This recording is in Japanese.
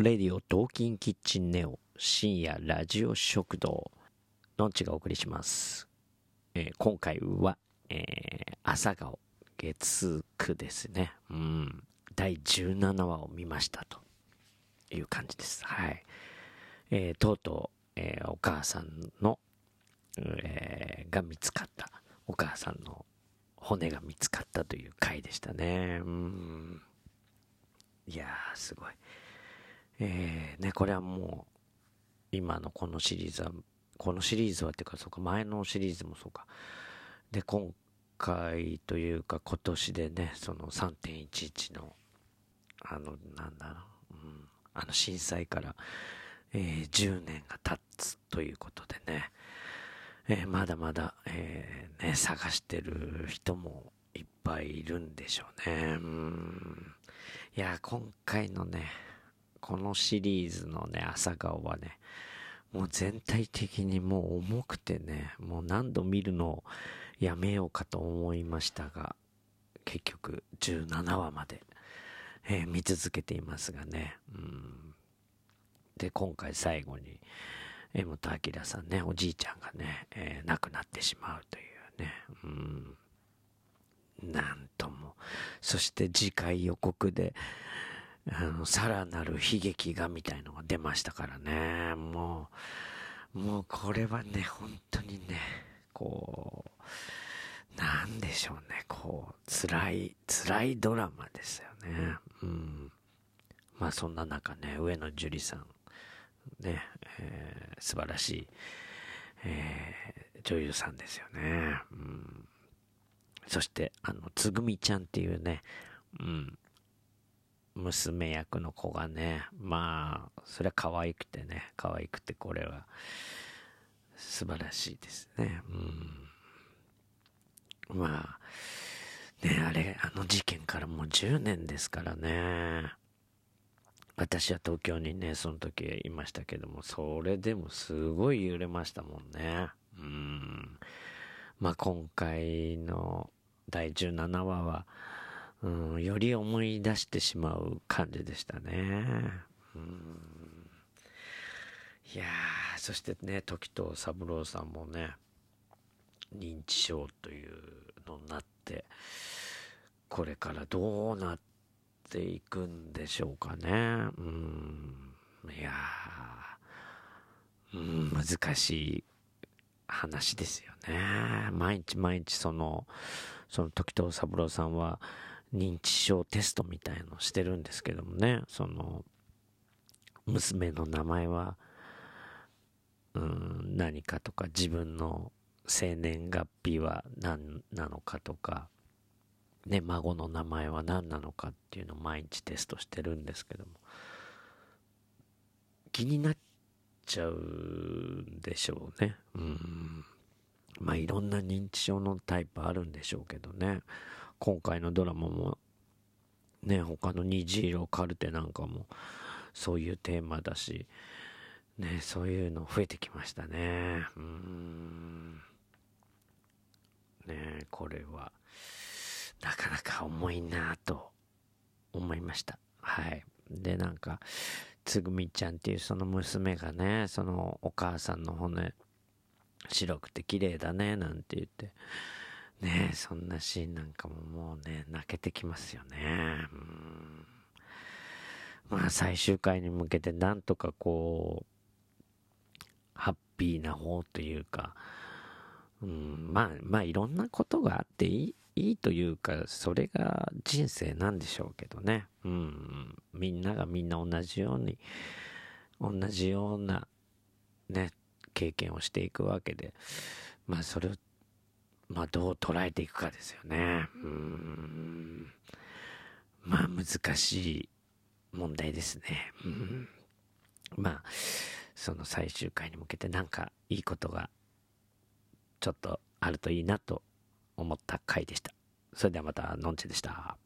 レディオ同金キンキッチンネオ深夜ラジオ食堂のんちがお送りします。えー今回は、えー朝顔月9ですね。うん。第17話を見ましたという感じです。はい。えーとうとう、えーお母さんの、えーが見つかった。お母さんの骨が見つかったという回でしたね。うん。いやー、すごい。えーね、これはもう、今のこのシリーズは、このシリーズはっていうか、そうか、前のシリーズもそうか。で、今回というか、今年でね、その3.11の、あの、なんだろう、うん、あの震災から、えー10年が経つということでね、えーまだまだ、えーね、探してる人もいっぱいいるんでしょうね。うん。いや、今回のね、このシリーズのね、朝顔はね、もう全体的にもう重くてね、もう何度見るのをやめようかと思いましたが、結局17話まで、えー見続けていますがね、うん。で、今回最後に、江本明さんね、おじいちゃんがね、えー亡くなってしまうというね、うん。なんとも。そして次回予告で、あの、さらなる悲劇がみたいのが出ましたからね。もう、もうこれはね、本当にね、こう、なんでしょうね、こう、辛い、辛いドラマですよね。うん。まあそんな中ね、上野樹里さん、ね、えー素晴らしい、えー女優さんですよね。うん。そして、あの、つぐみちゃんっていうね、うん、娘役の子がね、まあ、それは可愛くてね、可愛くてこれは素晴らしいですね。うん。まあ、ね、あれ、あの事件からもう10年ですからね。私は東京にね、その時いましたけども、それでもすごい揺れましたもんね。うん。まあ今回の第17話は、うん、より思い出してしまう感じでしたね。うん。いやー、そしてね、時藤三郎さんもね、認知症というのになって、これからどうなっていくんでしょうかね。うん。いやー、うん、難しい話ですよね。毎日毎日その、その時藤三郎さんは認知症テストみたいのしてるんですけどもね、その、娘の名前は、うん、何かとか、自分の生年月日は何なのかとか、ね、孫の名前は何なのかっていうのを毎日テストしてるんですけども、気になっちゃうんでしょうね。うん。まあいろんな認知症のタイプあるんでしょうけどね。今回のドラマも、ね、他の虹色カルテなんかもそういうテーマだし、ね、そういうの増えてきましたね。うん。ねこれは、なかなか重いなと思いました。はい。で、なんか、つぐみちゃんっていうその娘がね、そのお母さんの骨、白くて綺麗だね、なんて言って、ねそんなシーンなんかももうね、泣けてきますよね。うんまあ最終回に向けてなんとかこう、ハッピーな方というか、うん、まあ、まあいろんなことがあっていい、いいというか、それが人生なんでしょうけどね。うん、みんながみんな同じように、同じような、ね、経験をしていくわけで、まあそれを、まあどう捉えていくかですよね。うん、まあ難しい問題ですね。うん、まあ、その最終回に向けてなんかいいことがちょっとあるといいなと思った回でした。それではまた、のんちでした。